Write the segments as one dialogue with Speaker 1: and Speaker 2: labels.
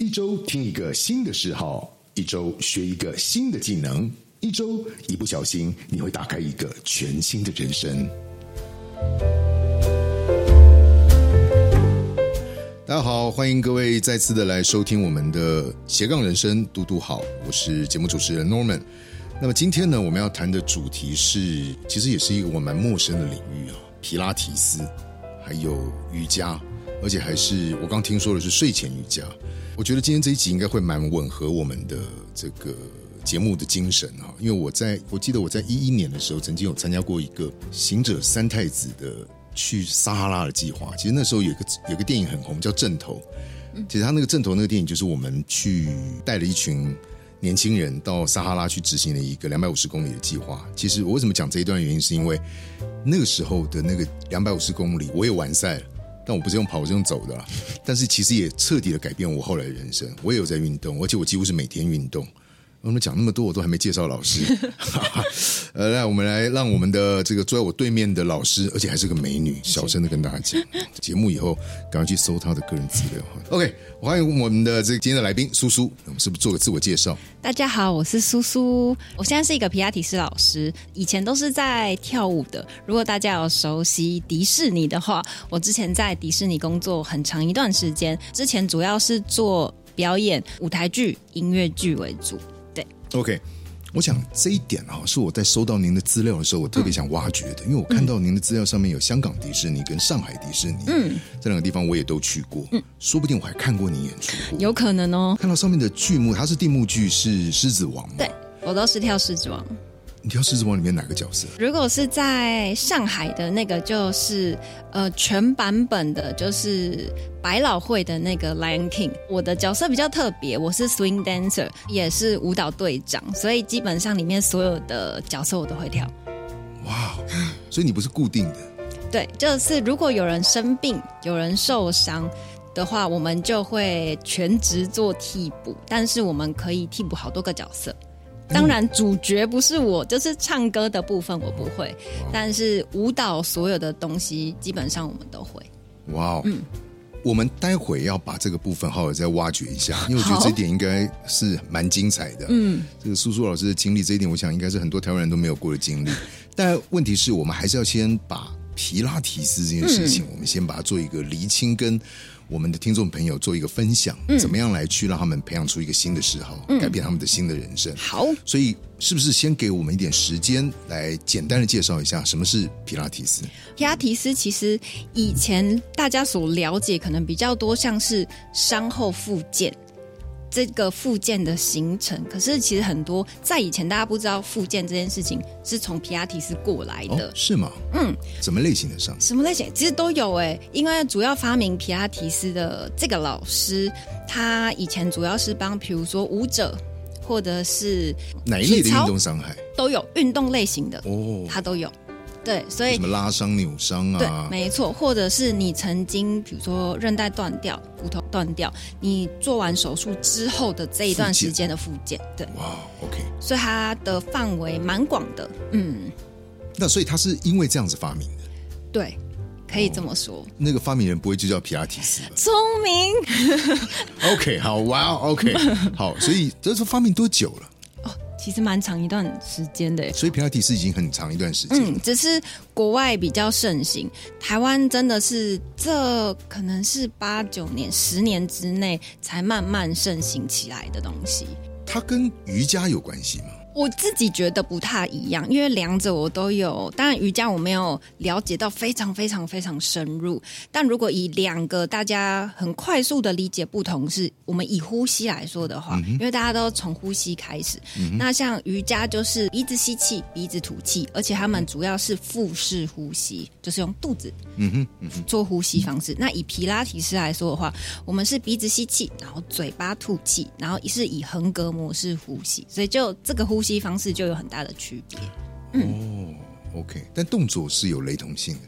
Speaker 1: 一周听一个新的嗜好，一周学一个新的技能，一周一不小心你会打开一个全新的人生。大家好，欢迎各位再次的来收听我们的斜杠人生，嘟嘟好，我是节目主持人 Norman。那么今天呢，我们要谈的主题是，其实也是一个我蛮陌生的领域啊，皮拉提斯，还有瑜伽，而且还是我刚听说的是睡前瑜伽。我觉得今天这一集应该会蛮吻合我们的这个节目的精神啊，因为我在我记得我在一一年的时候，曾经有参加过一个行者三太子的。去撒哈拉的计划，其实那时候有个有个电影很红，叫《正头》。其实他那个《正头》那个电影，就是我们去带了一群年轻人到撒哈拉去执行了一个两百五十公里的计划。其实我为什么讲这一段原因，是因为那个时候的那个两百五十公里，我也完赛了，但我不是用跑，我是用走的啦。但是其实也彻底的改变我后来的人生。我也有在运动，而且我几乎是每天运动。我们讲那么多，我都还没介绍老师。呃，来，我们来让我们的这个坐在我对面的老师，而且还是个美女，小声的跟大家讲，节目以后赶快去搜她的个人资料。OK，欢迎我们的这个今天的来宾苏苏，我们是不是做个自我介绍？
Speaker 2: 大家好，我是苏苏，我现在是一个皮亚提斯老师，以前都是在跳舞的。如果大家有熟悉迪士尼的话，我之前在迪士尼工作很长一段时间，之前主要是做表演舞台剧、音乐剧为主。
Speaker 1: OK，我想这一点哈是我在收到您的资料的时候，我特别想挖掘的，因为我看到您的资料上面有香港迪士尼跟上海迪士尼，嗯，这两个地方我也都去过，嗯，说不定我还看过你演出过，
Speaker 2: 有可能哦。
Speaker 1: 看到上面的剧目，它是定目剧是《狮子王》吗？
Speaker 2: 对，我都是跳《狮子王》。
Speaker 1: 你挑《狮子王》里面哪个角色？
Speaker 2: 如果是在上海的那个，就是呃全版本的，就是百老汇的那个 Lion King。我的角色比较特别，我是 Swing Dancer，也是舞蹈队长，所以基本上里面所有的角色我都会跳。
Speaker 1: 哇，所以你不是固定的？
Speaker 2: 对，就是如果有人生病、有人受伤的话，我们就会全职做替补，但是我们可以替补好多个角色。当然，主角不是我，就是唱歌的部分我不会，但是舞蹈所有的东西基本上我们都会。哇哦，嗯，
Speaker 1: 我们待会要把这个部分好好再挖掘一下，因为我觉得这点应该是蛮精彩的。嗯，这个苏苏老师的经历，这一点我想应该是很多台湾人都没有过的经历。但问题是我们还是要先把皮拉提斯这件事情，我们先把它做一个厘清跟。我们的听众朋友做一个分享，怎么样来去让他们培养出一个新的嗜好，改变他们的新的人生？
Speaker 2: 好，
Speaker 1: 所以是不是先给我们一点时间来简单的介绍一下什么是皮拉提斯？
Speaker 2: 皮拉提斯其实以前大家所了解可能比较多，像是伤后复健。这个复健的形成，可是其实很多在以前大家不知道复健这件事情是从皮亚提斯过来的，
Speaker 1: 是吗？嗯，什么类型的伤？
Speaker 2: 什么类型？其实都有哎，因为主要发明皮亚提斯的这个老师，他以前主要是帮，比如说舞者或者是
Speaker 1: 哪一类的运动伤害
Speaker 2: 都有，运动类型的哦，他都有。对，所以
Speaker 1: 什么拉伤、扭伤啊？
Speaker 2: 对，没错，或者是你曾经，比如说韧带断掉、骨头断掉，你做完手术之后的这一段时间的复健，对，哇，OK，所以它的范围蛮广的，嗯。
Speaker 1: 那所以他是因为这样子发明的，
Speaker 2: 对，可以这么说。
Speaker 1: 那个发明人不会就叫皮亚提斯？
Speaker 2: 聪明。
Speaker 1: OK，好，哇，OK，好，所以这是发明多久了？
Speaker 2: 其实蛮长一段时间的，
Speaker 1: 所以皮拉提斯已经很长一段时间。嗯，
Speaker 2: 只是国外比较盛行，台湾真的是这可能是八九年、十年之内才慢慢盛行起来的东西。
Speaker 1: 它跟瑜伽有关系吗？
Speaker 2: 我自己觉得不太一样，因为两者我都有。当然瑜伽我没有了解到非常非常非常深入，但如果以两个大家很快速的理解不同，是我们以呼吸来说的话，因为大家都从呼吸开始。那像瑜伽就是鼻子吸气，鼻子吐气，而且他们主要是腹式呼吸，就是用肚子嗯哼做呼吸方式。那以皮拉提斯来说的话，我们是鼻子吸气，然后嘴巴吐气，然后是以横膈模式呼吸，所以就这个呼。呼吸方式就有很大的区别。
Speaker 1: 哦，OK，但动作是有雷同性的，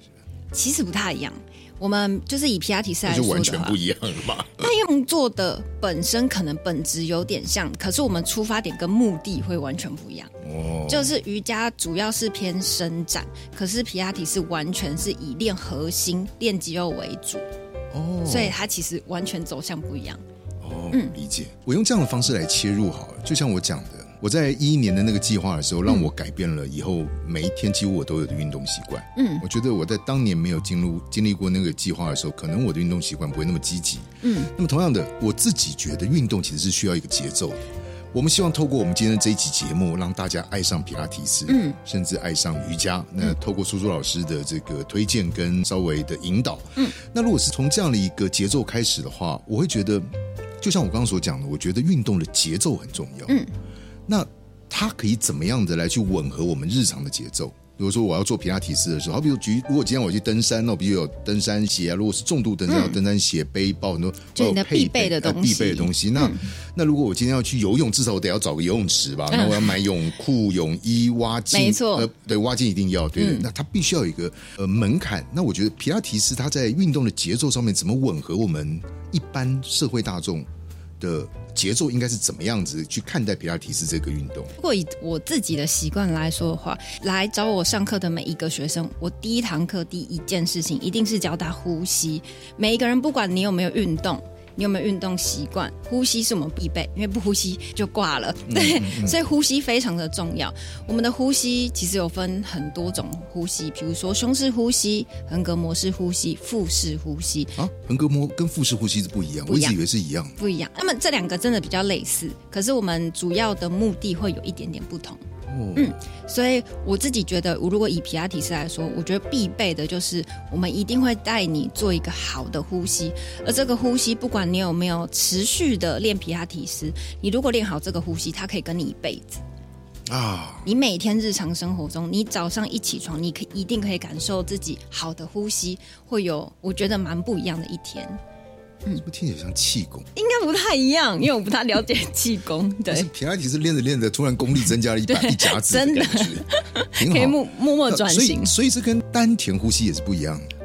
Speaker 2: 其实不太一样。我们就是以皮亚提斯来说
Speaker 1: 完全不一样了吧？
Speaker 2: 那用做的本身可能本质有点像，可是我们出发点跟目的会完全不一样。哦，就是瑜伽主要是偏伸展，可是皮亚提斯完全是以练核心、练肌肉为主。哦，所以它其实完全走向不一样。
Speaker 1: 哦，理解。我用这样的方式来切入好了，就像我讲的，我在一一年的那个计划的时候，让我改变了以后每一天几乎我都有的运动习惯。嗯，我觉得我在当年没有进入经历过那个计划的时候，可能我的运动习惯不会那么积极。嗯，那么同样的，我自己觉得运动其实是需要一个节奏的。我们希望透过我们今天的这一期节目，让大家爱上皮拉提斯，嗯，甚至爱上瑜伽。那透过苏苏老师的这个推荐跟稍微的引导，嗯，那如果是从这样的一个节奏开始的话，我会觉得，就像我刚刚所讲的，我觉得运动的节奏很重要。嗯，那它可以怎么样的来去吻合我们日常的节奏？比如说我要做皮拉提斯的时候，好比如举，如果今天我去登山，那我比如有登山鞋啊，如果是重度登山，要登山鞋、背包很多，
Speaker 2: 就你的必备的东
Speaker 1: 西。必备的东西。那那如果我今天要去游泳，至少我得要找个游泳池吧？那我要买泳裤、泳衣、蛙镜。
Speaker 2: 没错，呃，
Speaker 1: 对，蛙镜一定要。对，那它必须要有一个呃门槛。那我觉得皮拉提斯它在运动的节奏上面怎么吻合我们一般社会大众的？节奏应该是怎么样子去看待皮拉提斯这个运动？
Speaker 2: 如果以我自己的习惯来说的话，来找我上课的每一个学生，我第一堂课第一件事情一定是教他呼吸。每一个人，不管你有没有运动。你有没有运动习惯？呼吸是我们必备，因为不呼吸就挂了。对，所以呼吸非常的重要。我们的呼吸其实有分很多种呼吸，比如说胸式呼吸、横膈膜式呼吸、腹式呼吸。
Speaker 1: 啊，横膈膜跟腹式呼吸是不一样，我一直以为是一样。
Speaker 2: 不一样。那么这两个真的比较类似，可是我们主要的目的会有一点点不同。嗯，所以我自己觉得，如果以皮亚提斯来说，我觉得必备的就是我们一定会带你做一个好的呼吸，而这个呼吸，不管你有没有持续的练皮亚提斯，你如果练好这个呼吸，它可以跟你一辈子啊！你每天日常生活中，你早上一起床，你可一定可以感受自己好的呼吸，会有我觉得蛮不一样的一天。
Speaker 1: 嗯，不听起来像气功？
Speaker 2: 应该不太一样，因为我不太了解气功。对，
Speaker 1: 平安提是练着练着，突然功力增加了一百 一甲子，
Speaker 2: 真的，可以默默默转型。
Speaker 1: 所以这跟丹田呼吸也是不一样的。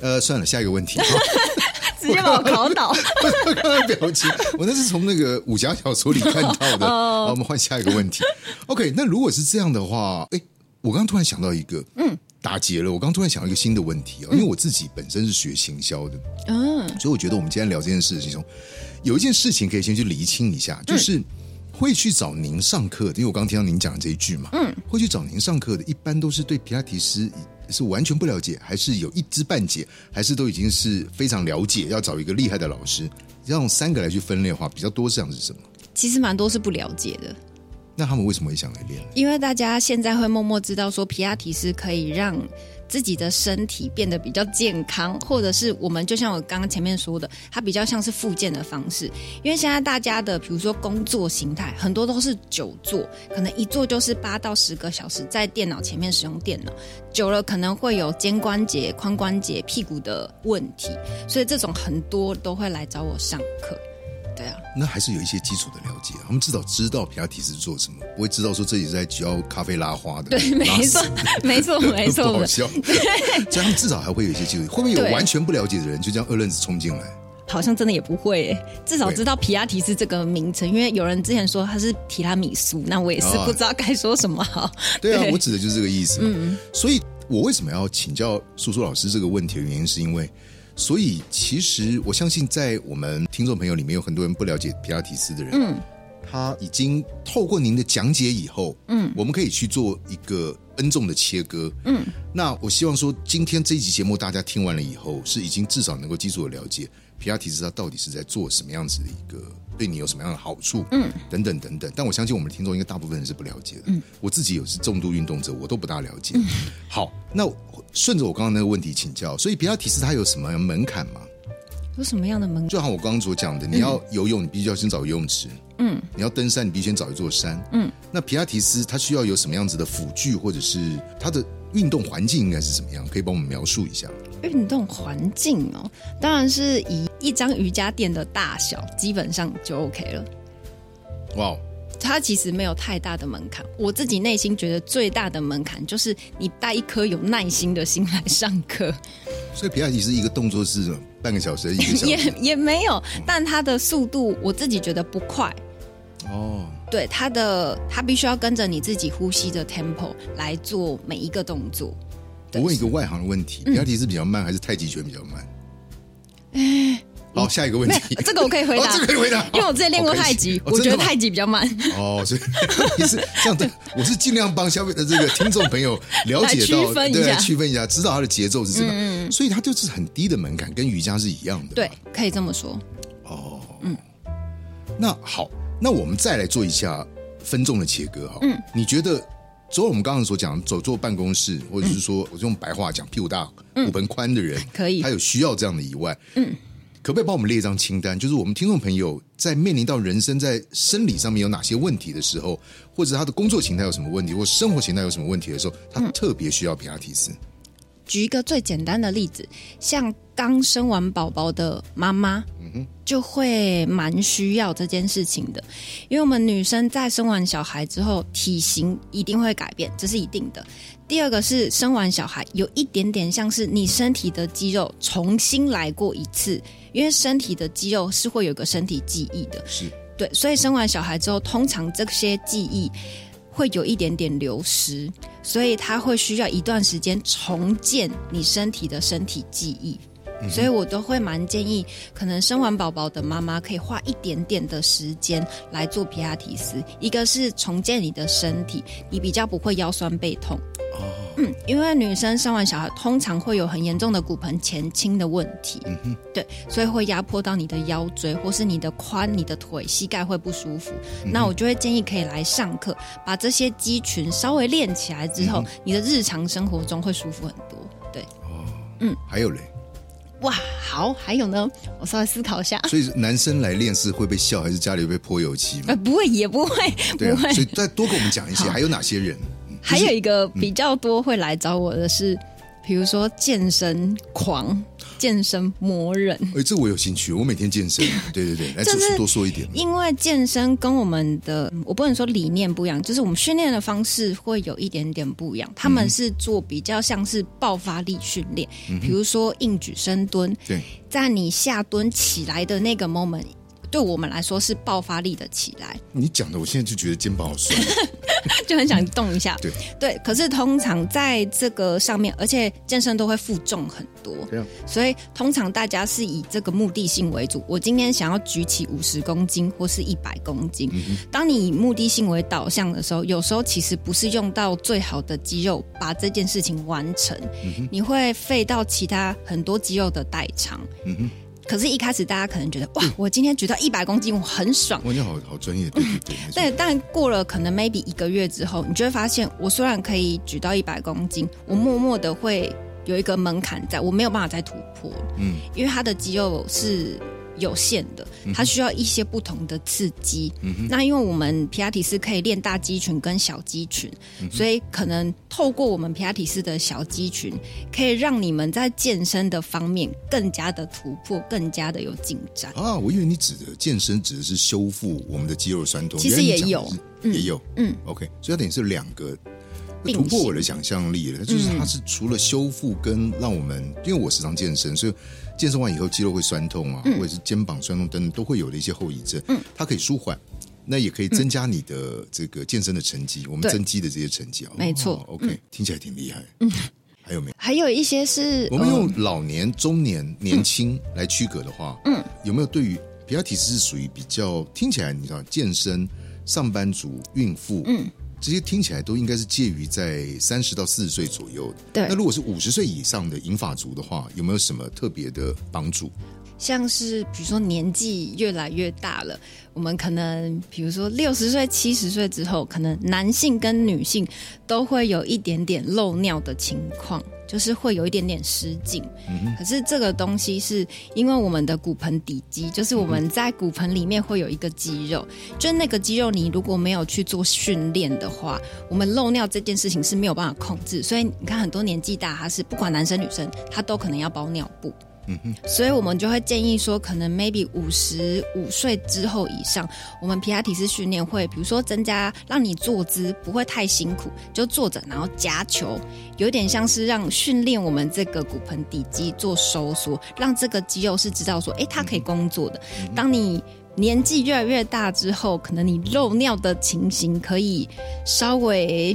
Speaker 1: 呃，算了，下一个问题，
Speaker 2: 直接把我考倒。
Speaker 1: 刚刚表情，我那是从那个武侠小说里看到的。好，我们换下一个问题。OK，那如果是这样的话，哎，我刚刚突然想到一个，嗯。打结了，我刚突然想到一个新的问题啊，因为我自己本身是学行销的，嗯，所以我觉得我们今天聊这件事情中，有一件事情可以先去厘清一下，就是会去找您上课，因为我刚听到您讲的这一句嘛，嗯，会去找您上课的，一般都是对皮拉提斯是完全不了解，还是有一知半解，还是都已经是非常了解，要找一个厉害的老师，让三个来去分类的话，比较多这样是什么？
Speaker 2: 其实蛮多是不了解的。
Speaker 1: 那他们为什么会想来练？
Speaker 2: 因为大家现在会默默知道说，皮亚提斯可以让自己的身体变得比较健康，或者是我们就像我刚刚前面说的，它比较像是复健的方式。因为现在大家的比如说工作形态很多都是久坐，可能一坐就是八到十个小时在电脑前面使用电脑，久了可能会有肩关节、髋关节、屁股的问题，所以这种很多都会来找我上课。对啊，
Speaker 1: 那还是有一些基础的了解，他们至少知道皮亚提是做什么，不会知道说这里在教咖啡拉花的。
Speaker 2: 对，没错，没错，没错，
Speaker 1: 不好笑。这样至少还会有一些基础，会不会有完全不了解的人就这样二愣子冲进来？
Speaker 2: 好像真的也不会，至少知道皮亚提斯这个名称，因为有人之前说他是提拉米苏，那我也是不知道该说什么 好。
Speaker 1: 对啊，我指的就是这个意思。嗯，所以我为什么要请教叔叔老师这个问题的原因，是因为。所以，其实我相信，在我们听众朋友里面有很多人不了解皮拉提斯的人，嗯，他已经透过您的讲解以后，嗯，我们可以去做一个恩重的切割，嗯，那我希望说，今天这一集节目大家听完了以后，是已经至少能够基础的了解皮亚提斯他到底是在做什么样子的一个。对你有什么样的好处？嗯，等等等等。但我相信我们的听众应该大部分人是不了解的。嗯，我自己也是重度运动者，我都不大了解。好，那顺着我刚刚那个问题请教，所以比亚提斯它有什么门槛吗？
Speaker 2: 有什么样的门槛？
Speaker 1: 就像我刚刚所讲的，你要游泳，你必须要先找游泳池。嗯，你要登山，你必须先找一座山。嗯，那皮亚提斯它需要有什么样子的辅具，或者是它的运动环境应该是什么样？可以帮我们描述一下。
Speaker 2: 运动环境哦，当然是以一张瑜伽垫的大小，基本上就 OK 了。哇，它其实没有太大的门槛。我自己内心觉得最大的门槛就是你带一颗有耐心的心来上课。
Speaker 1: 所以皮亚提是一个动作是半个小时，一个小时
Speaker 2: 也也没有，但它的速度我自己觉得不快。哦，对，它的它必须要跟着你自己呼吸的 tempo 来做每一个动作。
Speaker 1: 我问一个外行的问题：皮亚提是比较慢，还是太极拳比较慢？哎，好，下一个问题，
Speaker 2: 这个我可以回答，
Speaker 1: 这个可以回答，
Speaker 2: 因为我之前练过太极，我觉得太极比较慢。
Speaker 1: 哦，所以 你是这样的，我是尽量帮消费的这个听众朋友了解到，对，区分一下，知道他的节奏是什么，所以它就是很低的门槛，跟瑜伽是一样的。
Speaker 2: 对，可以这么说。
Speaker 1: 哦，嗯，那好，那我们再来做一下分众的切割哈。嗯，你觉得？除了我们刚刚所讲走坐办公室，或者是说我用白话讲屁股大、骨盆宽的人，
Speaker 2: 可以，
Speaker 1: 他有需要这样的以外，嗯，可不可以帮我们列一张清单？就是我们听众朋友在面临到人生在生理上面有哪些问题的时候，或者他的工作形态有什么问题，或生活形态有什么问题的时候，他特别需要皮亚提斯。
Speaker 2: 举一个最简单的例子，像刚生完宝宝的妈妈，嗯哼，就会蛮需要这件事情的，因为我们女生在生完小孩之后，体型一定会改变，这是一定的。第二个是生完小孩有一点点像是你身体的肌肉重新来过一次，因为身体的肌肉是会有个身体记忆的，
Speaker 1: 是
Speaker 2: 对，所以生完小孩之后，通常这些记忆。会有一点点流失，所以他会需要一段时间重建你身体的身体记忆，所以我都会蛮建议，可能生完宝宝的妈妈可以花一点点的时间来做皮亚提斯，一个是重建你的身体，你比较不会腰酸背痛。嗯，因为女生生完小孩通常会有很严重的骨盆前倾的问题，嗯哼，对，所以会压迫到你的腰椎，或是你的髋、你的腿、膝盖会不舒服。那我就会建议可以来上课，把这些肌群稍微练起来之后，你的日常生活中会舒服很多。对，哦，
Speaker 1: 嗯，还有嘞，
Speaker 2: 哇，好，还有呢，我稍微思考一下。
Speaker 1: 所以男生来练是会被笑，还是家里被泼油漆吗？
Speaker 2: 呃，不会，也不会，
Speaker 1: 不会。所以再多跟我们讲一些，还有哪些人？
Speaker 2: 还有一个比较多会来找我的是，比如说健身狂、健身魔人。
Speaker 1: 哎，这我有兴趣，我每天健身。对对对，来
Speaker 2: 就是
Speaker 1: 多说一点。
Speaker 2: 因为健身跟我们的，我不能说理念不一样，就是我们训练的方式会有一点点不一样。他们是做比较像是爆发力训练，比如说硬举、深蹲。
Speaker 1: 对，
Speaker 2: 在你下蹲起来的那个 moment。对我们来说是爆发力的起来。
Speaker 1: 你讲的，我现在就觉得肩膀好酸，
Speaker 2: 就很想动一下。
Speaker 1: 对
Speaker 2: 对，可是通常在这个上面，而且健身都会负重很多，所以通常大家是以这个目的性为主。我今天想要举起五十公斤或是一百公斤。当你以目的性为导向的时候，有时候其实不是用到最好的肌肉把这件事情完成，你会费到其他很多肌肉的代偿。可是，一开始大家可能觉得，哇，我今天举到一百公斤，我很爽。
Speaker 1: 哇，你好好专业，对对对。
Speaker 2: 对，但过了可能 maybe 一个月之后，你就会发现，我虽然可以举到一百公斤，我默默的会有一个门槛，在我没有办法再突破。嗯，因为他的肌肉是。有限的，它需要一些不同的刺激。那因为我们皮亚提斯可以练大肌群跟小肌群，所以可能透过我们皮亚提斯的小肌群，可以让你们在健身的方面更加的突破，更加的有进展。
Speaker 1: 啊，我以为你指的健身指的是修复我们的肌肉酸痛，
Speaker 2: 其实也有，
Speaker 1: 也有。嗯，OK，所以它等于是两个突破我的想象力了。就是它是除了修复跟让我们，因为我时常健身，所以。健身完以后，肌肉会酸痛啊，或者是肩膀酸痛等等，都会有的一些后遗症。嗯，它可以舒缓，那也可以增加你的这个健身的成绩，我们增肌的这些成绩啊。
Speaker 2: 没错
Speaker 1: ，OK，听起来挺厉害。嗯，还有没有？
Speaker 2: 还有一些是
Speaker 1: 我们用老年、中年、年轻来区隔的话，嗯，有没有对于比较体质是属于比较听起来你知道健身、上班族、孕妇，嗯。这些听起来都应该是介于在三十到四十岁左右。
Speaker 2: 对，
Speaker 1: 那如果是五十岁以上的银发族的话，有没有什么特别的帮助？
Speaker 2: 像是比如说年纪越来越大了，我们可能比如说六十岁、七十岁之后，可能男性跟女性都会有一点点漏尿的情况。就是会有一点点失禁，可是这个东西是因为我们的骨盆底肌，就是我们在骨盆里面会有一个肌肉，就那个肌肉你如果没有去做训练的话，我们漏尿这件事情是没有办法控制，所以你看很多年纪大，他是不管男生女生，他都可能要包尿布。嗯哼，所以我们就会建议说，可能 maybe 五十五岁之后以上，我们皮亚提斯训练会，比如说增加让你坐姿不会太辛苦，就坐着然后夹球，有点像是让训练我们这个骨盆底肌做收缩，让这个肌肉是知道说，哎，它可以工作的。当你年纪越来越大之后，可能你漏尿的情形可以稍微。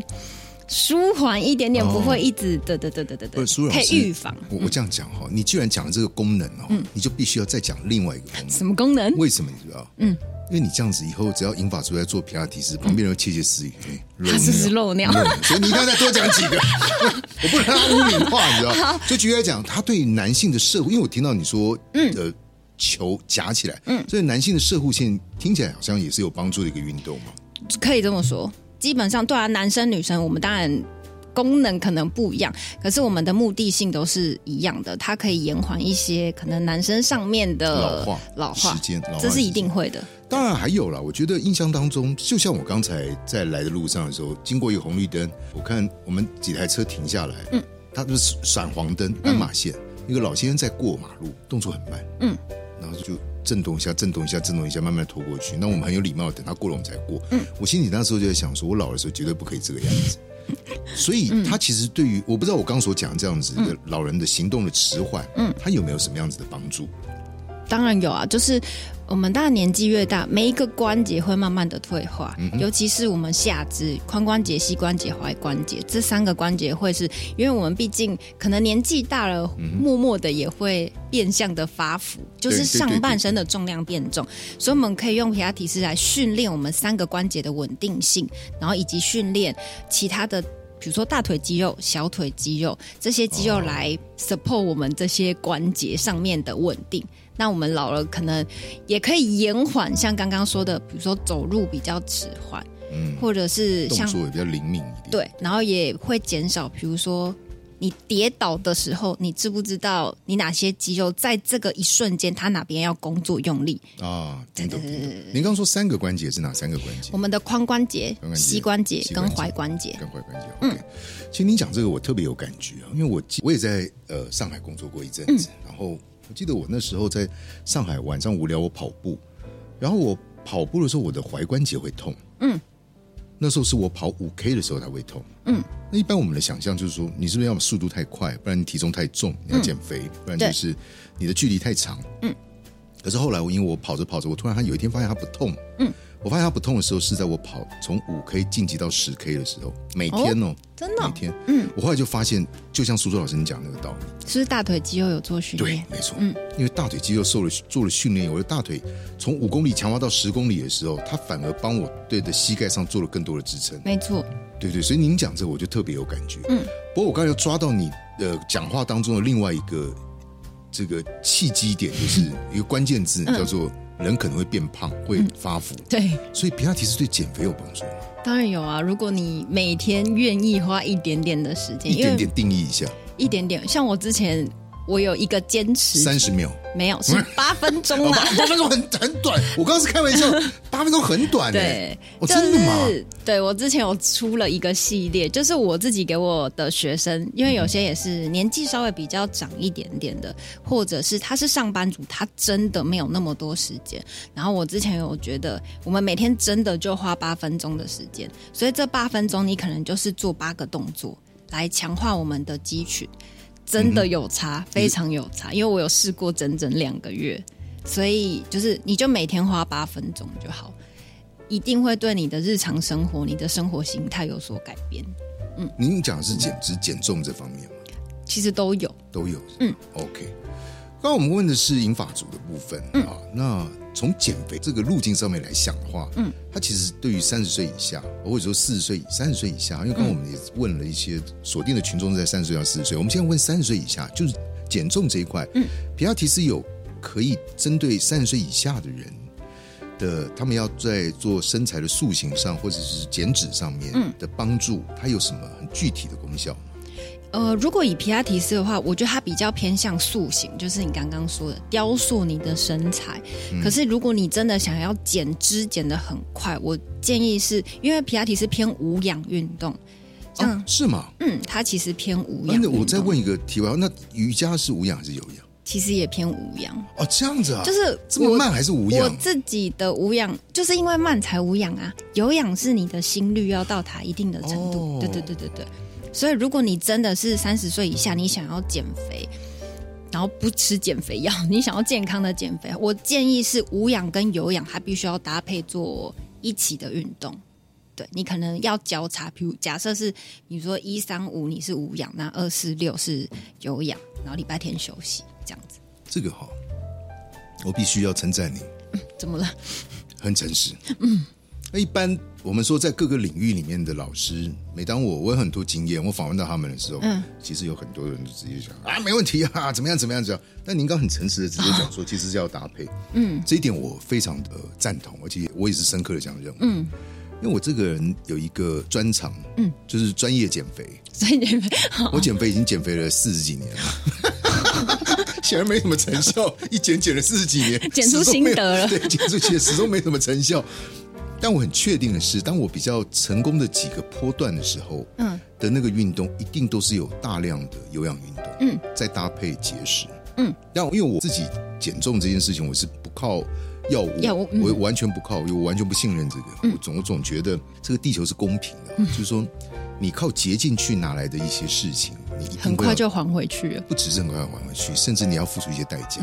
Speaker 2: 舒缓一点点，
Speaker 1: 哦
Speaker 2: 不会一直对对对对对对可以预防。
Speaker 1: 我我这样讲哈，你既然讲了这个功能哦，
Speaker 2: 嗯
Speaker 1: 你就必须要再讲另外一个功能。
Speaker 2: 什么功能？
Speaker 1: 为什么你知道？嗯，因为你这样子以后只要银发族在做皮拉提斯，旁边人会窃窃私语，哎
Speaker 2: 他是不是漏尿？
Speaker 1: 所以你一定要再多讲几个，我不能让他污名化，你知道？就举例来讲，他对男性的射护，因为我听到你说，嗯，呃，球夹起来，嗯，所以男性的射护线听起来好像也是有帮助的一个运动嘛。
Speaker 2: 可以这么说。基本上，对啊，男生女生，我们当然功能可能不一样，可是我们的目的性都是一样的。它可以延缓一些可能男生上面的
Speaker 1: 老化
Speaker 2: 老化
Speaker 1: 时间
Speaker 2: 这是一定会的。
Speaker 1: 当然还有啦，我觉得印象当中，就像我刚才在来的路上的时候，经过一个红绿灯，我看我们几台车停下来，嗯，它就是闪黄灯、斑马线，一个老先生在过马路，动作很慢，
Speaker 2: 嗯，
Speaker 1: 然后就震动一下、震动一下、震动一下，慢慢拖过去。那我们很有礼貌等他过了，我们才过。嗯，我心里那时候就在想说，我老的时候绝对不可以这个样子。所以他其实对于我不知道我刚所讲这样子的老人的行动的迟缓，嗯，他有没有什么样子的帮助？
Speaker 2: 当然有啊，就是我们当然年纪越大，每一个关节会慢慢的退化，尤其是我们下肢、髋关节、膝关节、踝关节这三个关节，会是因为我们毕竟可能年纪大了，默默的也会变相的发福，就是上半身的重量变重，所以我们可以用皮拉提斯来训练我们三个关节的稳定性，然后以及训练其他的。比如说大腿肌肉、小腿肌肉这些肌肉来 support 我们这些关节上面的稳定。那我们老了可能也可以延缓，像刚刚说的，比如说走路比较迟缓，
Speaker 1: 嗯，
Speaker 2: 或者是像
Speaker 1: 动作也比较灵敏一点。
Speaker 2: 对，然后也会减少，比如说你跌倒的时候，你知不知道你哪些肌肉在这个一瞬间，它哪边要工作用力？
Speaker 1: 啊，听懂听懂。您刚说三个关节是哪三个关节
Speaker 2: 我？们的髋关节膝关节跟踝关节，
Speaker 1: 跟踝关节。OK，、其实你讲这个我特别有感觉啊，因为我我也在呃上海工作过一阵子，然后我记得我那时候在上海晚上无聊我跑步，然后我跑步的时候我的踝关节会痛，嗯，那时候是我跑五 K 的时候才会痛，嗯，那一般我们的想象就是说你是不是要速度太快，不然你体重太重，你要减肥，不然就是你的距离太长，嗯。可是后来我因为我跑着跑着，我突然他有一天发现它不痛，嗯，我发现它不痛的时候是在我跑从五 K 晋级到十 K 的时候，每天哦，
Speaker 2: 真的？哦、
Speaker 1: 每天，嗯，我后来就发现，就像苏苏老师你讲那个道理，
Speaker 2: 是不是大腿肌肉有做训练？
Speaker 1: 对
Speaker 2: 练？，
Speaker 1: 没错，嗯，因为大腿肌肉受了做了训练，我的大腿从五公里强化到十公里的时候，它反而帮我对的膝盖上做了更多的支撑，
Speaker 2: 没错，
Speaker 1: 对对，所以您讲这个我就特别有感觉，嗯，不过我刚才又抓到你的讲话当中的另外一个这个契机点，就是一个关键字叫做人可能会变胖，会发福，
Speaker 2: 对，
Speaker 1: 所以皮拉提是对减肥有帮助吗？
Speaker 2: 当然有啊。如果你每天愿意花一点点的时间，
Speaker 1: 一点点定义一下，
Speaker 2: 一点点，像我之前我有一个坚持，
Speaker 1: 三十秒。
Speaker 2: 没有是 八分钟
Speaker 1: 哦，
Speaker 2: 啦
Speaker 1: 八。八分钟很很短，我刚刚是开玩笑，八分钟很短
Speaker 2: 对
Speaker 1: 哎，，哦，真的吗？
Speaker 2: 是对我之前有出了一个系列，就是我自己给我的学生，因为有些也是年纪稍微比较长一点点的，或者是他是上班族，他真的没有那么多时间。然后我之前有觉得，我们每天真的就花八分钟的时间，所以这八分钟你可能就是做八个动作来强化我们的肌群。真的有差，非常有差，因为我有试过整整两个月，所以就是你就每天花八分钟就好，一定会对你的日常生活、你的生活形态有所改变。嗯。
Speaker 1: 您讲的是减脂减重这方面吗？
Speaker 2: 其实都有，
Speaker 1: 都有，嗯，OK。刚刚我们问的是银发族的部分、
Speaker 2: 嗯。
Speaker 1: 啊，那从减肥这个路径上面来想的话，嗯，它其实对于三十岁以下，或者说四十岁、三十岁以下，因为刚刚我们也问了一些锁定的群众在三十岁到四十岁，我们现在问三十岁以下，就是减重这一块，嗯，皮亚提斯有可以针对三十岁以下的人的，他们要在做身材的塑形上或者是减脂上面的帮助，它有什么很具体的功效吗？
Speaker 2: 呃，如果以皮拉提斯的话，我觉得它比较偏向塑形，就是你刚刚说的雕塑你的身材。可是如果你真的想要减脂减得很快，我建议是因为皮拉提斯偏无氧运动，嗯、
Speaker 1: 啊，是吗？
Speaker 2: 嗯，它其实偏无氧运动。
Speaker 1: 我再问一个题外话，那瑜伽是无氧还是有氧？
Speaker 2: 其实也偏无氧。
Speaker 1: 哦，这样子啊，
Speaker 2: 就是我
Speaker 1: 这么慢还是无氧我？
Speaker 2: 自己的无氧，就是因为慢才无氧啊。有氧是你的心率要到达一定的程度，
Speaker 1: 哦
Speaker 2: 对对对对对。所以如果你真的是三十岁以下，你想要减肥，然后不吃减肥药，你想要健康的减肥，我建议是无氧跟有氧，它必须要搭配做一起的运动。对你可能要交叉，比如假设是你说一三五你是无氧，那二四六是有氧，然后礼拜天休息这样子。
Speaker 1: 这个哈，我必须要称赞你，
Speaker 2: 怎么了？
Speaker 1: 很诚实。嗯，那一般我们说在各个领域里面的老师，每当我我有很多经验，我访问到他们的时候，嗯，其实有很多人就直接讲啊，没问题啊，怎么样怎么样怎么样。但您刚很诚实的直接讲说，其实是要搭配，嗯，这一点我非常的赞同，而且我也是深刻的这样认为，嗯。因为我这个人有一个专长，嗯，就是专业减肥。
Speaker 2: 专业减肥，
Speaker 1: 我减肥已经减肥了四十几年了，显然没什么成效。一减减了四十几年，
Speaker 2: 减出心得了。
Speaker 1: 对，减出其始终没什么成效。但我很确定的是，当我比较成功的几个波段的时候，嗯，的那个运动一定都是有大量的有氧运动，嗯，再搭配节食，嗯。但因为我自己减重这件事情，我是不靠。药物，我完全不靠，我完全不信任这个。我总我总觉得这个地球是公平的，就是说，你靠捷径去拿来的一些事情，你
Speaker 2: 很快就还回去了。
Speaker 1: 不只是很快还回去，甚至你要付出一些代价。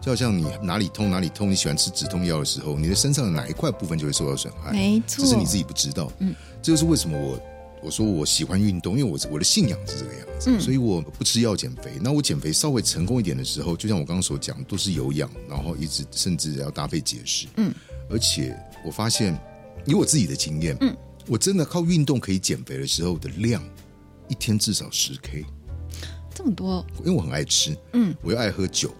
Speaker 1: 就好像你哪里痛哪里痛，你喜欢吃止痛药的时候，你的身上的哪一块部分就会受到损害。
Speaker 2: 没错，
Speaker 1: 只是你自己不知道。嗯，这就是为什么我。我说我喜欢运动，因为我我的信仰是这个样子，所以我不吃药减肥。那我减肥稍微成功一点的时候，就像我刚刚所讲，都是有氧，然后一直甚至要搭配节食。嗯，而且我发现，以我自己的经验，嗯，我真的靠运动可以减肥的时候的量，一天至少十 K。
Speaker 2: 这么多，
Speaker 1: 因为我很爱吃，嗯，我又爱喝酒，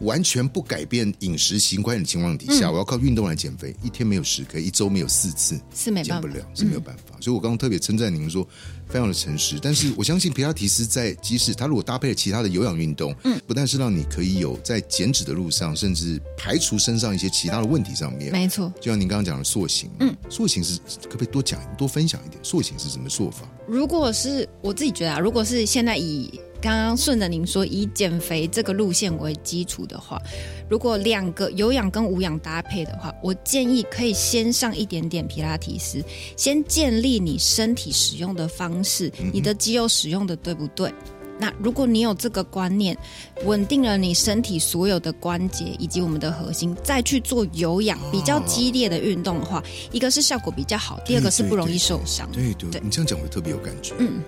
Speaker 1: 完全不改变饮食习惯的情况底下，我要靠运动来减肥，一天没有十 K，一周没有四次，
Speaker 2: 是没
Speaker 1: 减不了，是没有办法。所以我刚刚特别称赞您说，非常的诚实。但是我相信皮拉提斯在即使他如果搭配了其他的有氧运动，嗯，不但是让你可以有在减脂的路上，甚至排除身上一些其他的问题上面，
Speaker 2: 没错。
Speaker 1: 就像您刚刚讲的塑形，嗯，塑形是可不可以多讲多分享一点？塑形是什么做法？
Speaker 2: 如果是我自己觉得啊，如果是现在以刚刚顺着您说，以减肥这个路线为基础的话，如果两个有氧跟无氧搭配的话，我建议可以先上一点点皮拉提斯，先建立你身体使用的方式，你的肌肉使用的对不对？那如果你有这个观念，稳定了你身体所有的关节以及我们的核心，再去做有氧比较激烈的运动的话，一个是效果比较好，第二个是不容易受伤。
Speaker 1: 对对，你这样讲我特别有感觉。嗯，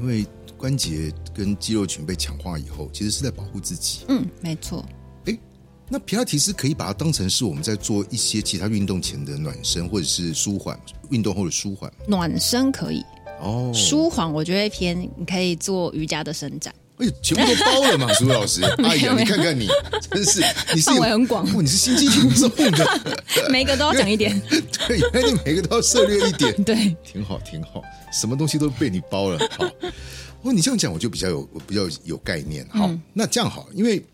Speaker 1: 因为。关节跟肌肉群被强化以后，其实是在保护自己。
Speaker 2: 嗯，没错。
Speaker 1: 哎，那皮拉提斯可以把它当成是我们在做一些其他运动前的暖身，或者是舒缓运动后的舒缓。
Speaker 2: 暖身可以哦，舒缓我觉得偏你可以做瑜伽的伸展。
Speaker 1: 哎，全部都包了嘛，苏老师。哎呀，你看看你，真是你
Speaker 2: 范围很广，
Speaker 1: 你是心机挺重的，
Speaker 2: 每个都要讲一点。
Speaker 1: 对，原来你每个都要涉略一点。
Speaker 2: 对，
Speaker 1: 挺好，挺好，什么东西都被你包了。好。哦，你这样讲我就比较有比较有概念。好，那这样好，因为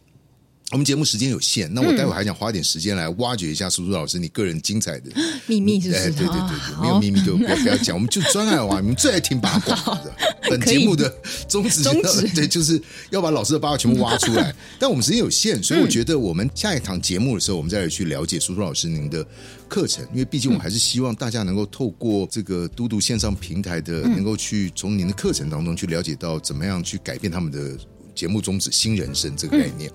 Speaker 1: 我们节目时间有限，那我待会还想花点时间来挖掘一下苏苏老师你个人精彩的
Speaker 2: 秘密，是不是？
Speaker 1: 对对对对，没有秘密就不要不要讲，我们就专爱挖，你们最爱听八卦的。本节目的宗旨，宗旨 对，就是要把老师的八卦全部挖出来。但我们时间有限，所以我觉得我们下一堂节目的时候，我们再来去了解苏苏老师您的。课程，因为毕竟我还是希望大家能够透过这个嘟嘟线上平台的，能够去从您的课程当中去了解到怎么样去改变他们的节目宗旨“新人生”这个概念。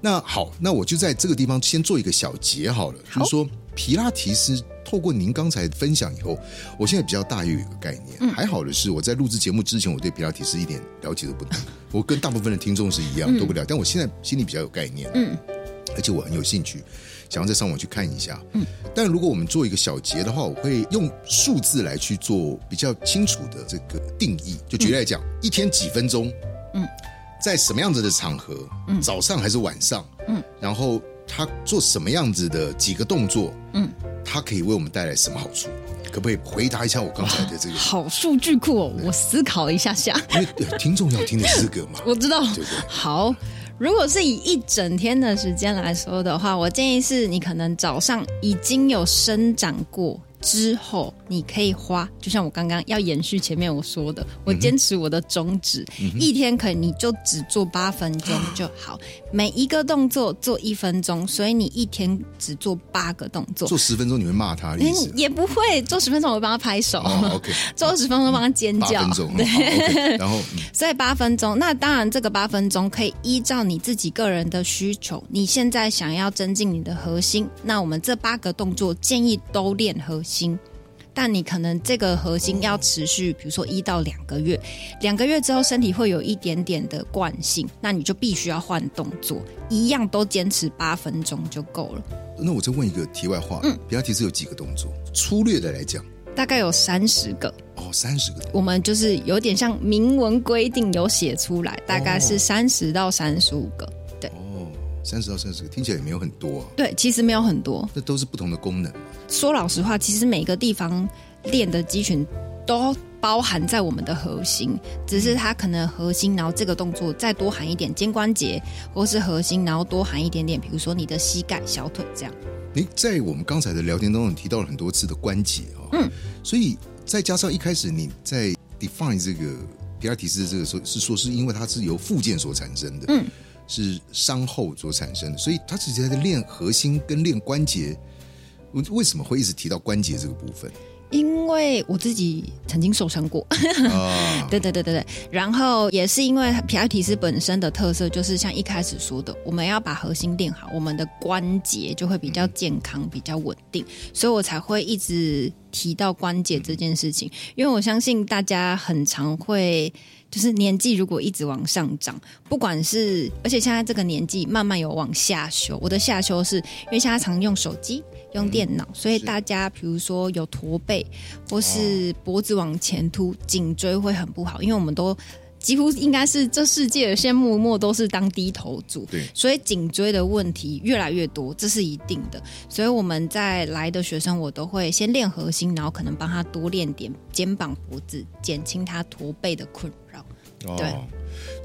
Speaker 1: 那好，那我就在这个地方先做一个小结好了，就是说皮拉提斯透过您刚才分享以后，我现在比较大约有一个概念。还好的是，我在录制节目之前，我对皮拉提斯一点了解都不多，我跟大部分的听众是一样，都不了。但我现在心里比较有概念，嗯，而且我很有兴趣。想要再上网去看一下，嗯，但如果我们做一个小结的话，我会用数字来去做比较清楚的这个定义。就举例来讲，一天几分钟，嗯，在什么样子的场合，嗯，早上还是晚上，嗯，然后他做什么样子的几个动作，嗯，他可以为我们带来什么好处？可不可以回答一下我刚才的这个？
Speaker 2: 好数据库，哦，我思考一下下，
Speaker 1: 因为听众要听的是这个嘛，
Speaker 2: 我知道，对对好。如果是以一整天的时间来说的话，我建议是你可能早上已经有生长过。之后，你可以花，就像我刚刚要延续前面我说的，我坚持我的宗旨，一天可以你就只做八分钟就好，每一个动作做一分钟，所以你一天只做八个动作。
Speaker 1: 做十分钟你会骂他？
Speaker 2: 也不会，做十分钟我会帮他拍手。
Speaker 1: 哦 OK，
Speaker 2: 做二十分钟帮他尖叫。
Speaker 1: 对，然后
Speaker 2: 所以八分钟，那当然这个八分钟可以依照你自己个人的需求，你现在想要增进你的核心，那我们这八个动作建议都练核。心，但你可能这个核心要持续，比如说一到两个月，两个月之后身体会有一点点的惯性，那你就必须要换动作，一样都坚持八分钟就够了。
Speaker 1: 那我再问一个题外话，嗯，比亚提斯有几个动作？粗略的来讲，
Speaker 2: 大概有三十个。
Speaker 1: 哦，三十个。
Speaker 2: 我们就是有点像明文规定有写出来，大概是三十到三十五个。
Speaker 1: 三十到三十个，听起来也没有很多。
Speaker 2: 对，其实没有很多。
Speaker 1: 那都是不同的功能。
Speaker 2: 说老实话，其实每个地方练的肌群都包含在我们的核心，只是它可能核心，然后这个动作再多含一点肩关节，或是核心，然后多含一点点，比如说你的膝盖、小腿这样。
Speaker 1: 你，在我们刚才的聊天当中提到了很多次的关节啊，嗯，所以再加上一开始你在 define 这个皮拉提斯的这个时候是说是因为它是由附件所产生的，嗯，是伤后所产生的，所以他直接在练核心跟练关节。我为什么会一直提到关节这个部分？
Speaker 2: 因为我自己曾经受伤过，对对对对对，然后也是因为皮拉提斯本身的特色，就是像一开始说的，我们要把核心练好，我们的关节就会比较健康、比较稳定，所以我才会一直提到关节这件事情。因为我相信大家很常会，就是年纪如果一直往上涨，不管是而且现在这个年纪慢慢有往下修，我的下修是因为现在常用手机。用电脑，所以大家比如说有驼背，或是脖子往前凸，颈椎会很不好。因为我们都几乎应该是这世界的现默默都是当低头族，
Speaker 1: 对，
Speaker 2: 所以颈椎的问题越来越多，这是一定的。所以我们在来的学生，我都会先练核心，然后可能帮他多练点肩膀、脖子，减轻他驼背的困扰。对。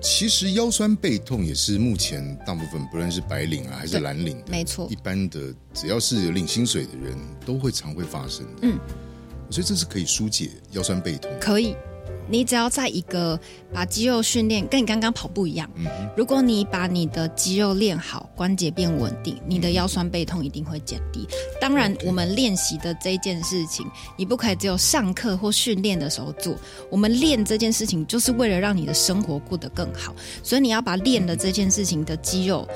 Speaker 1: 其实腰酸背痛也是目前大部分不论是白领啊还是蓝领，
Speaker 2: 没错，
Speaker 1: 一般的只要是有领薪水的人都会常会发生的。嗯，所以这是可以疏解腰酸背痛，
Speaker 2: 可以。你只要在一个把肌肉训练，跟你刚刚跑步一样。嗯，如果你把你的肌肉练好，关节变稳定，你的腰酸背痛一定会减低。当然，我们练习的这件事情，你不可以只有上课或训练的时候做。我们练这件事情，就是为了让你的生活过得更好。所以你要把练的这件事情的肌肉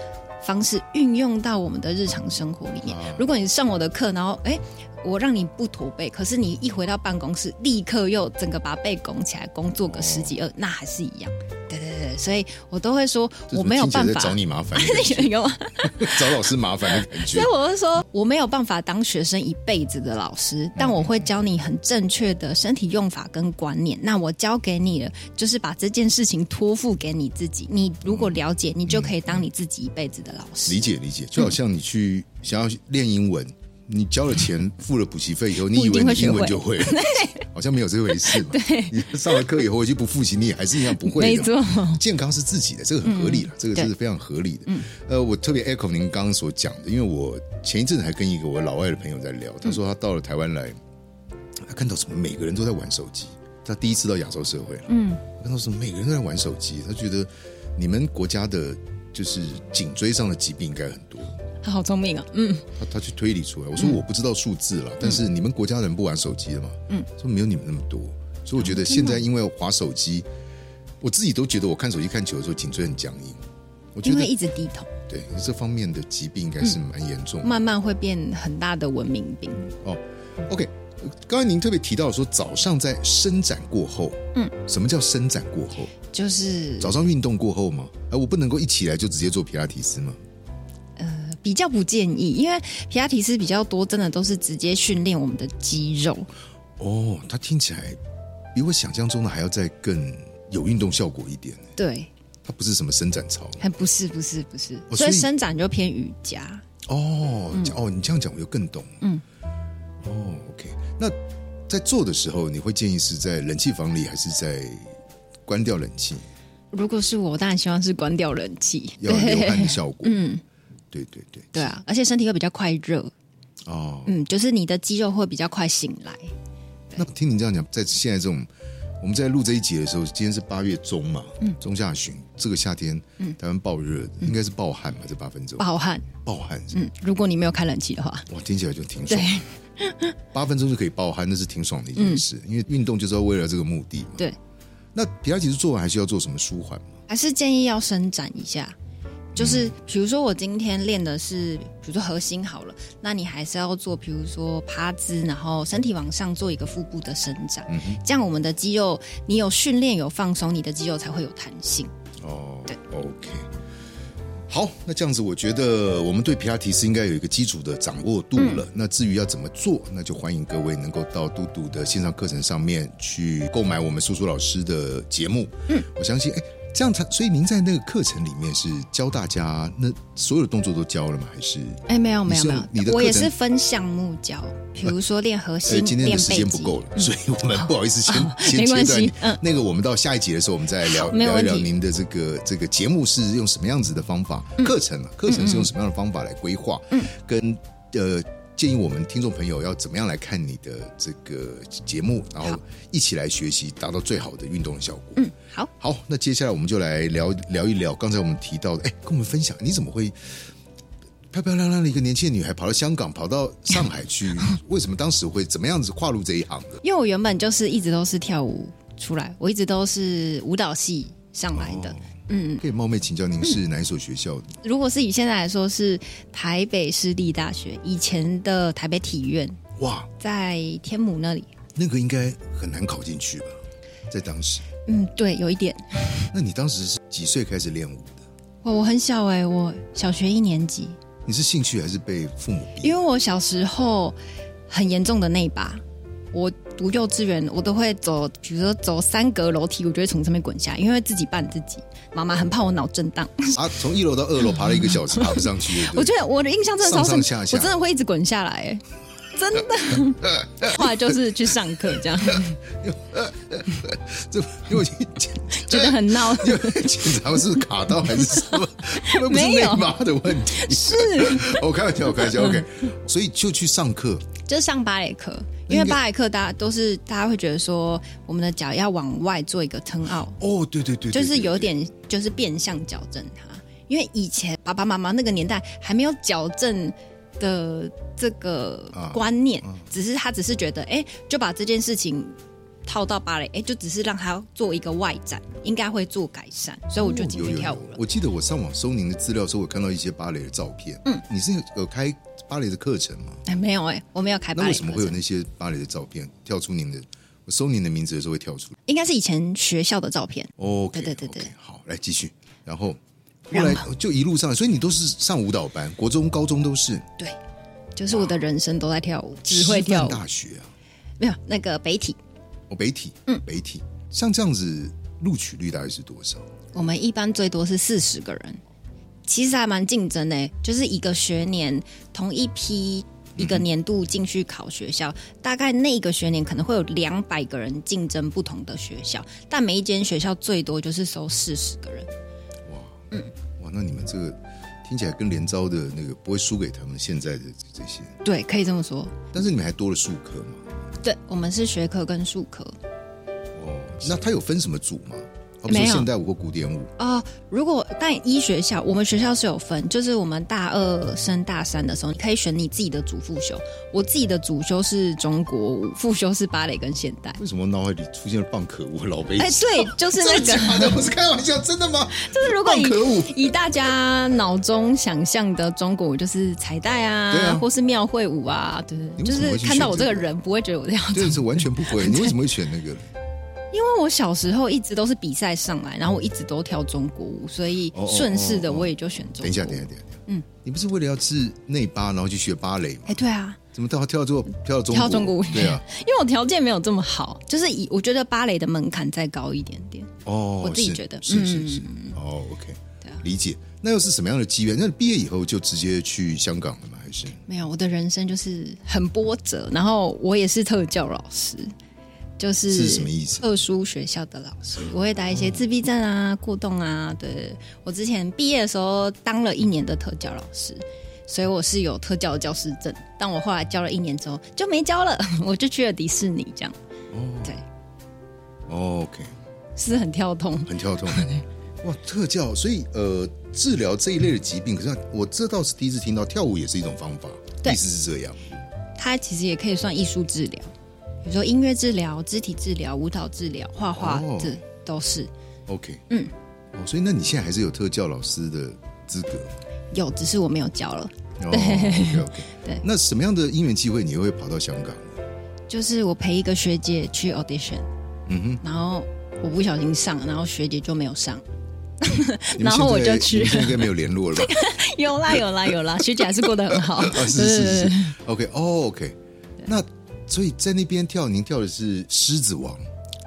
Speaker 2: 方式运用到我们的日常生活里面。如果你上我的课，然后哎。我让你不驼背，可是你一回到办公室，立刻又整个把背拱起来，工作个十几二，那还是一样。对对对，所以我都会说我没有办法
Speaker 1: 找你麻烦，
Speaker 2: 有
Speaker 1: 找老师麻烦的感觉。
Speaker 2: 所以我会说我没有办法当学生一辈子的老师，但我会教你很正确的身体用法跟观念。那我教给你的就是把这件事情托付给你自己。你如果了解，你就可以当你自己一辈子的老师。
Speaker 1: 理解理解，就好像你去想要练英文。你交了钱，付了补习费以后，你以为你英文就会？好像没有这回事嘛。
Speaker 2: 对，
Speaker 1: 你上了课以后，回去不复习，你也还是一样不会的。
Speaker 2: 没错，
Speaker 1: 健康是自己的，这个很合理了，这个是非常合理的。嗯，呃，我特别 echo 您刚刚所讲的，因为我前一阵子还跟一个我老外的朋友在聊，他说他到了台湾来，他看到什么每个人都在玩手机，他第一次到亚洲社会了。嗯，看到什么每个人都在玩手机，他觉得你们国家的就是颈椎上的疾病应该很多。
Speaker 2: 他好聪明啊，嗯，
Speaker 1: 他他去推理出来。我说我不知道数字了，但是你们国家人不玩手机的嘛，嗯，说没有你们那么多，所以我觉得现在因为滑手机，我自己都觉得我看手机看久的时候颈椎很僵硬。我觉得
Speaker 2: 一直低头，
Speaker 1: 对这方面的疾病应该是蛮严重，
Speaker 2: 慢慢会变很大的文明病。哦
Speaker 1: ，OK，刚才您特别提到说早上在伸展过后，嗯，什么叫伸展过后？
Speaker 2: 就是
Speaker 1: 早上运动过后嘛，哎，我不能够一起来就直接做皮拉提斯吗？
Speaker 2: 比较不建议，因为皮拉提斯比较多，真的都是直接训练我们的肌肉。
Speaker 1: 哦，它听起来比我想象中的还要再更有运动效果一点。
Speaker 2: 对，
Speaker 1: 它不是什么伸展操，
Speaker 2: 还不是，不是，不是，所以伸展就偏瑜伽。
Speaker 1: 哦，哦，你这样讲我就更懂。嗯，哦，OK，那在做的时候，你会建议是在冷气房里，还是在关掉冷气？
Speaker 2: 如果是我，当然希望是关掉冷气，
Speaker 1: 要流汗的效果。嗯。对对对，
Speaker 2: 对啊，而且身体会比较快热。哦，嗯，就是你的肌肉会比较快醒来。
Speaker 1: 那听你这样讲，在现在这种我们在录这一集的时候，今天是八月中嘛，嗯，中下旬，这个夏天，嗯，台湾暴热，应该是暴汗嘛，这八分钟。
Speaker 2: 暴汗，
Speaker 1: 暴汗，嗯，
Speaker 2: 如果你没有开冷气的话，
Speaker 1: 哇，听起来就挺爽，八分钟就可以暴汗，那是挺爽的一件事，因为运动就是要为了这个目的嘛。
Speaker 2: 对，
Speaker 1: 那皮拉提斯做完还需要做什么舒缓吗？
Speaker 2: 还是建议要伸展一下。就是比如说我今天练的是，比如说核心好了，那你还是要做，比如说趴姿，然后身体往上做一个腹部的伸展，嗯这样我们的肌肉你有训练有放松，你的肌肉才会有弹性。
Speaker 1: 哦，
Speaker 2: 对
Speaker 1: ，OK。好，那这样子，我觉得我们对皮拉提斯应该有一个基础的掌握度了。那至于要怎么做，那就欢迎各位能够到嘟嘟的线上课程上面去购买我们苏苏老师的节目。嗯，我相信，哎。这样才，所以您在那个课程里面是教大家，那所有的动作都教了吗？还是？
Speaker 2: 哎，没有没有没有，
Speaker 1: 你的
Speaker 2: 我也是分项目教，比如说练核心、
Speaker 1: 今天的时间不够了，所以我们不好意思先先切断。嗯，那个我们到下一集的时候，我们再聊聊一聊您的这个这个节目是用什么样子的方法，课程啊，课程是用什么样的方法来规划？嗯，跟呃。建议我们听众朋友要怎么样来看你的这个节目，然后一起来学习，达到最好的运动的效果。
Speaker 2: 嗯，好，
Speaker 1: 好，那接下来我们就来聊聊一聊刚才我们提到的，哎，跟我们分享你怎么会漂漂亮亮的一个年轻的女孩跑到香港，跑到上海去？为什么当时会怎么样子跨入这一行的？
Speaker 2: 因为我原本就是一直都是跳舞出来，我一直都是舞蹈系上来的。
Speaker 1: 嗯，可以冒昧请教您是哪一所学校的？
Speaker 2: 如果是以现在来说，是台北师立大学，以前的台北体院。哇，在天母那里，
Speaker 1: 那个应该很难考进去吧？在当时，
Speaker 2: 嗯，对，有一点。
Speaker 1: 那你当时是几岁开始练舞的？
Speaker 2: 我我很小哎，我小学一年级。
Speaker 1: 你是兴趣还是被父母逼？
Speaker 2: 因为我小时候很严重的那一把，我。读幼稚园，我都会走，比如说走三格楼梯，我就会从上面滚下，因为自己绊自己。妈妈很怕我脑震荡。
Speaker 1: 啊，从一楼到二楼爬了一个小时，爬不上去。
Speaker 2: 我觉得我的印象真的
Speaker 1: 上上下下，
Speaker 2: 我真的会一直滚下来，真的。后来就是去上课这样。
Speaker 1: 这因为
Speaker 2: 觉得很闹，
Speaker 1: 因为检查是卡到还是什么？没有妈的问题。
Speaker 2: 是，
Speaker 1: 我开玩笑，我开玩笑。OK，所以就去上课，
Speaker 2: 就上芭蕾课。因为芭蕾课，大家都是大家会觉得说，我们的脚要往外做一个撑奥。
Speaker 1: 哦，对对对，
Speaker 2: 就是有点就是变相矫正它。因为以前爸爸妈妈那个年代还没有矫正的这个观念，只是他只是觉得，哎，就把这件事情套到芭蕾，哎，就只是让他做一个外展，应该会做改善，所以我就进去跳舞了。
Speaker 1: 我记得我上网搜您的资料的时候，我看到一些芭蕾的照片。嗯，你是有开？芭蕾的课程吗？
Speaker 2: 哎，没有哎，我没有开。
Speaker 1: 那为什么会有那些芭蕾的照片跳出您的？我搜您的名字的时候会跳出来。
Speaker 2: 应该是以前学校的照片。
Speaker 1: 哦，对对对对，好，来继续。然后后来就一路上，所以你都是上舞蹈班，国中、高中都是。
Speaker 2: 对，就是我的人生都在跳舞，只会跳。
Speaker 1: 大学啊？
Speaker 2: 没有那个北体。
Speaker 1: 哦，北体，嗯，北体。像这样子录取率大概是多少？
Speaker 2: 我们一般最多是四十个人。其实还蛮竞争的，就是一个学年同一批一个年度进去考学校，大概那个学年可能会有两百个人竞争不同的学校，但每一间学校最多就是收四十个人。哇，
Speaker 1: 嗯，哇，那你们这个听起来跟连招的那个不会输给他们现在的这些？
Speaker 2: 对，可以这么说。
Speaker 1: 但是你们还多了数科嘛？
Speaker 2: 对，我们是学科跟数科。
Speaker 1: 哦，那他有分什么组吗？没有现代舞或古典舞
Speaker 2: 哦。如果但医学校，我们学校是有分，就是我们大二升大三的时候，你可以选你自己的主副修。我自己的主修是中国舞，副修是芭蕾跟现代。
Speaker 1: 为什么脑海里出现了棒可舞、老杯？
Speaker 2: 哎，对，就是那
Speaker 1: 个。不是开玩笑，真的吗？
Speaker 2: 就是如果
Speaker 1: 以
Speaker 2: 以大家脑中想象的中国舞，就是彩带啊，或是庙会舞啊，对对，就是看到我这个人不会觉得我这样子，
Speaker 1: 对，是完全不会。你为什么会选那个？
Speaker 2: 因为我小时候一直都是比赛上来，然后我一直都跳中国舞，所以顺势的我也就选中。
Speaker 1: 等一下，等一下，等一下，嗯，你不是为了要治内八，然后去学芭蕾吗？
Speaker 2: 哎，对啊，
Speaker 1: 怎么到跳做跳中
Speaker 2: 跳中国舞？
Speaker 1: 对啊，
Speaker 2: 因为我条件没有这么好，就是以我觉得芭蕾的门槛再高一点点。哦，我自己觉得
Speaker 1: 是是是。哦，OK，对啊，理解。那又是什么样的机缘？那你毕业以后就直接去香港了吗？还是
Speaker 2: 没有？我的人生就是很波折，然后我也是特教老师。就是
Speaker 1: 是什么意思？
Speaker 2: 特殊学校的老师，我会带一些自闭症啊、过动啊。对，我之前毕业的时候当了一年的特教老师，所以我是有特教教师证。但我后来教了一年之后就没教了，我就去了迪士尼这样。哦，对
Speaker 1: ，OK，
Speaker 2: 是很跳动，
Speaker 1: 很跳动。哇，特教，所以呃，治疗这一类的疾病，可是我这倒是第一次听到，跳舞也是一种方法，意思是这样。
Speaker 2: 它其实也可以算艺术治疗。比如说音乐治疗、肢体治疗、舞蹈治疗、画画，这都是
Speaker 1: OK。嗯，哦，所以那你现在还是有特教老师的资格？
Speaker 2: 有，只是我没有教了。
Speaker 1: 哦，OK OK，
Speaker 2: 对
Speaker 1: 那什么样的因缘机会你会跑到香港？
Speaker 2: 就是我陪一个学姐去 audition，
Speaker 1: 嗯哼，
Speaker 2: 然后我不小心上，然后学姐就没有上。
Speaker 1: 你们
Speaker 2: 然后我
Speaker 1: 现在
Speaker 2: 就去
Speaker 1: 你们现在应该没有联络了吧？
Speaker 2: 有啦有啦有啦，学姐还是过得很好。
Speaker 1: 啊，是是是，OK，哦，OK，那所以在那边跳，您跳的是《狮子王》，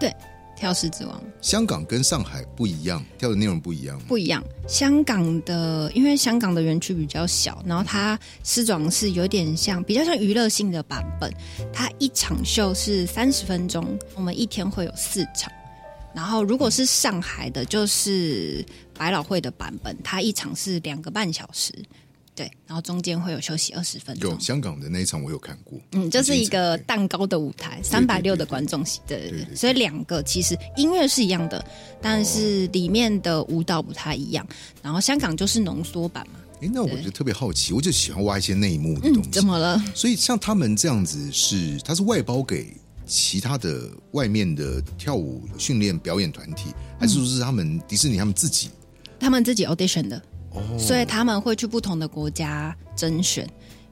Speaker 2: 对，跳狮子王
Speaker 1: 香港跟上海不一样，跳的内容不一样。
Speaker 2: 不一样。香港的，因为香港的园区比较小，然后它狮子王是有点像比较像娱乐性的版本。它一场秀是三十分钟，我们一天会有四场。然后如果是上海的，就是百老汇的版本，它一场是两个半小时。对，然后中间会有休息二十分钟
Speaker 1: 有。香港的那一场我有看过，
Speaker 2: 嗯，就是一个蛋糕的舞台，三百六的观众席，对对对，所以两个其实音乐是一样的，但是里面的舞蹈不太一样。然后香港就是浓缩版嘛，
Speaker 1: 哎，那我就特别好奇，我就喜欢挖一些内幕的东
Speaker 2: 嗯，
Speaker 1: 西。
Speaker 2: 怎么了？
Speaker 1: 所以像他们这样子是，他是外包给其他的外面的跳舞训练表演团体，还是说是他们迪士尼他们自己？
Speaker 2: 他们自己 audition 的，
Speaker 1: 哦，
Speaker 2: 所以他们会去不同的国家甄选，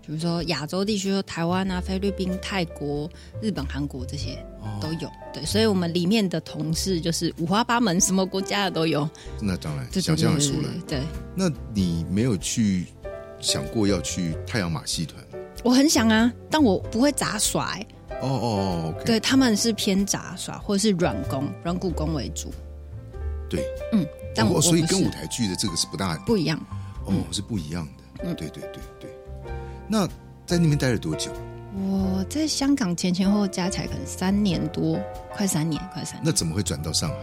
Speaker 2: 比如说亚洲地区，有台湾啊、菲律宾、泰国、日本、韩国这些都有。对，所以我们里面的同事就是五花八门，什么国家的都有。
Speaker 1: 那当然想象得出来。
Speaker 2: 对，
Speaker 1: 那你没有去想过要去太阳马戏团？
Speaker 2: 我很想啊，但我不会杂耍、欸。
Speaker 1: 哦哦哦
Speaker 2: 对，他们是偏杂耍或者是软功、软骨功为主。
Speaker 1: 对，
Speaker 2: 嗯，但我、
Speaker 1: 哦所以跟舞台剧的这个是不大
Speaker 2: 不一样。
Speaker 1: 哦，是不一样的。嗯，对对对对。那在那边待了多久？
Speaker 2: 我在香港前前后后加起来可能三年多，快三年，快三年。
Speaker 1: 那怎么会转到上海？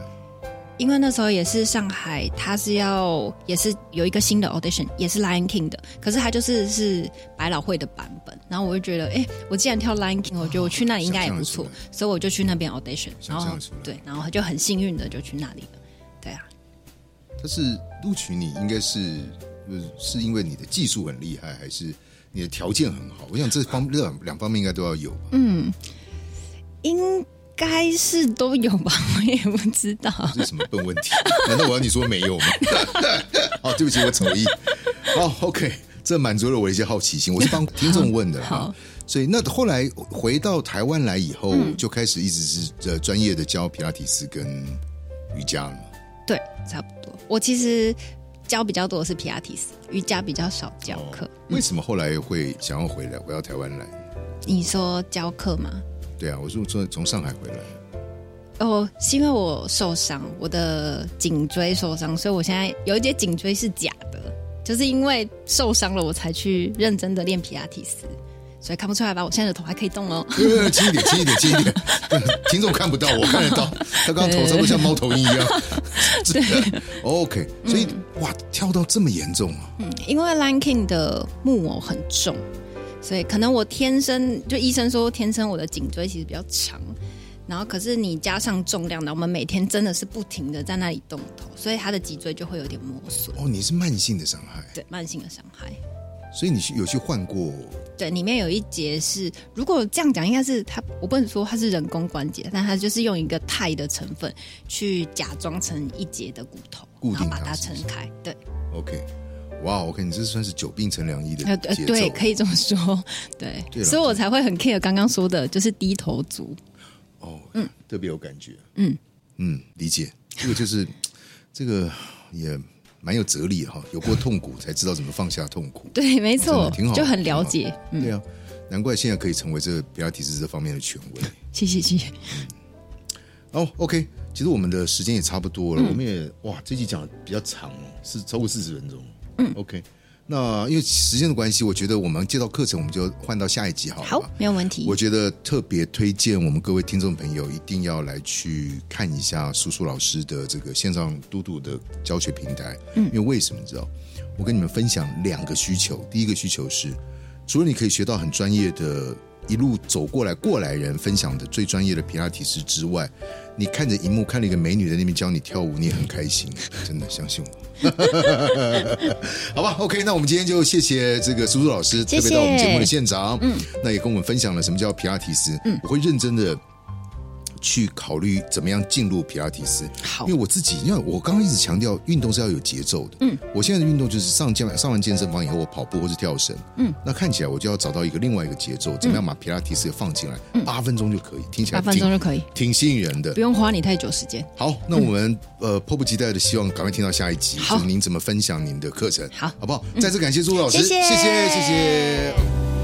Speaker 2: 因为那时候也是上海，他是要也是有一个新的 audition，也是 Lion King 的，可是他就是是百老汇的版本。然后我就觉得，哎，我既然跳 Lion King，我觉得我去那里应该也不错所以我就去那边 audition。然后对，然后就很幸运的就去那里了。对啊，
Speaker 1: 他是录取你，应该是呃是因为你的技术很厉害，还是你的条件很好？我想这方两两方面应该都要有吧。
Speaker 2: 嗯应该是都有吧，我也不知道。
Speaker 1: 这是什么笨问题？难道我要你说没有吗？好，对不起，我丑意。哦，OK，这满足了我的一些好奇心。我是帮听众问的哈。所以那后来回到台湾来以后，就开始一直是呃专业的教皮拉提斯跟瑜伽了嘛。
Speaker 2: 对，差不多。我其实教比较多的是皮亚提斯，瑜伽比较少教课。
Speaker 1: 为什么后来会想要回来，回到台湾来？
Speaker 2: 你说教课吗？
Speaker 1: 对啊，我是从从上海回来。
Speaker 2: 哦，是因为我受伤，我的颈椎受伤，所以我现在有一节颈椎是假的，就是因为受伤了，我才去认真的练皮亚提斯。所以看不出来吧？我现在的头还可以动哦。
Speaker 1: 呃，轻一点，轻一点，轻一点。听众看不到，我看得到。他刚刚头差不多像猫头鹰一样。真 的。OK，所以、哇，跳到这么严重啊！
Speaker 2: 嗯，因为 Lion King 的木偶很重，所以可能我天生就医生说天生我的颈椎其实比较长，然后可是你加上重量呢，我们每天真的是不停的在那里动头，所以他的脊椎就会有点磨损，
Speaker 1: 哦，你是慢性的伤害，
Speaker 2: 对，慢性的伤害。
Speaker 1: 所以你去有去换过
Speaker 2: 对，里面有一节是，如果这样讲，应该是它，我不能说它是人工关节，但它就是用一个钛的成分去假装成一节的骨头，
Speaker 1: 固定
Speaker 2: 把它撑开。对
Speaker 1: ，OK。哇，OK，你这算是久病成良医的
Speaker 2: 呃。对对，可以这么说。对，
Speaker 1: 对
Speaker 2: 所以我才会很 care 刚刚说的，就是低头族。
Speaker 1: 哦，嗯，特别有感觉。嗯嗯，理解。这个就是这个也蛮有哲理哈，有过痛苦才知道怎么放下痛苦。
Speaker 2: 对，没
Speaker 1: 真
Speaker 2: 错
Speaker 1: 挺好，
Speaker 2: 就很了解。嗯，
Speaker 1: 对啊，难怪现在可以成为这个比拉提斯这方面的权威。
Speaker 2: 谢谢谢谢。
Speaker 1: 哦，OK，其实我们的时间也差不多了，
Speaker 2: 嗯
Speaker 1: 我们也哇，这集讲的比较长哦，是超过四十分钟。嗯，OK，那因为时间的关系，我觉得我们介绍课程，我们就换到下一集好了。
Speaker 2: 好，没有问题
Speaker 1: 我。觉得特别推荐我们各位听众朋友一定要来去看一下苏苏老师的这个线上嘟嘟的教学平台。嗯，因为为什么你知道？我跟你们分享两个需求。第一个需求是，除了你可以学到很专业的，一路走过来过来人分享的最专业的皮拉提斯之外，你看着荧幕看了一个美女在那边教你跳舞，你也很开心，真的相信我。好吧，OK，那我们今天就谢谢这个苏苏老师特别到我们节目的现场，嗯，那也跟我们分享了什么叫皮拉提斯，嗯，我会认真的去考虑怎么样进入皮拉提斯。
Speaker 2: 好
Speaker 1: 因为我自己，因为我刚刚一直强调运动是要有节奏的。嗯，我现在的运动就是上健上完健身房以后，我跑步或是跳绳。嗯，那看起来我就要找到一个另外一个节奏，怎么样把皮拉提斯放进来？八分钟就可以，听起来
Speaker 2: 嗯八分钟就可以，
Speaker 1: 挺吸引人的
Speaker 2: 不。用花你太久时间。
Speaker 1: 好，那我们、呃迫不及待的希望赶快听到下一集，
Speaker 2: 好
Speaker 1: 就是您怎么分享您的课程，
Speaker 2: 好
Speaker 1: 好不好？再次感谢朱老师，
Speaker 2: 谢谢
Speaker 1: 谢谢，谢谢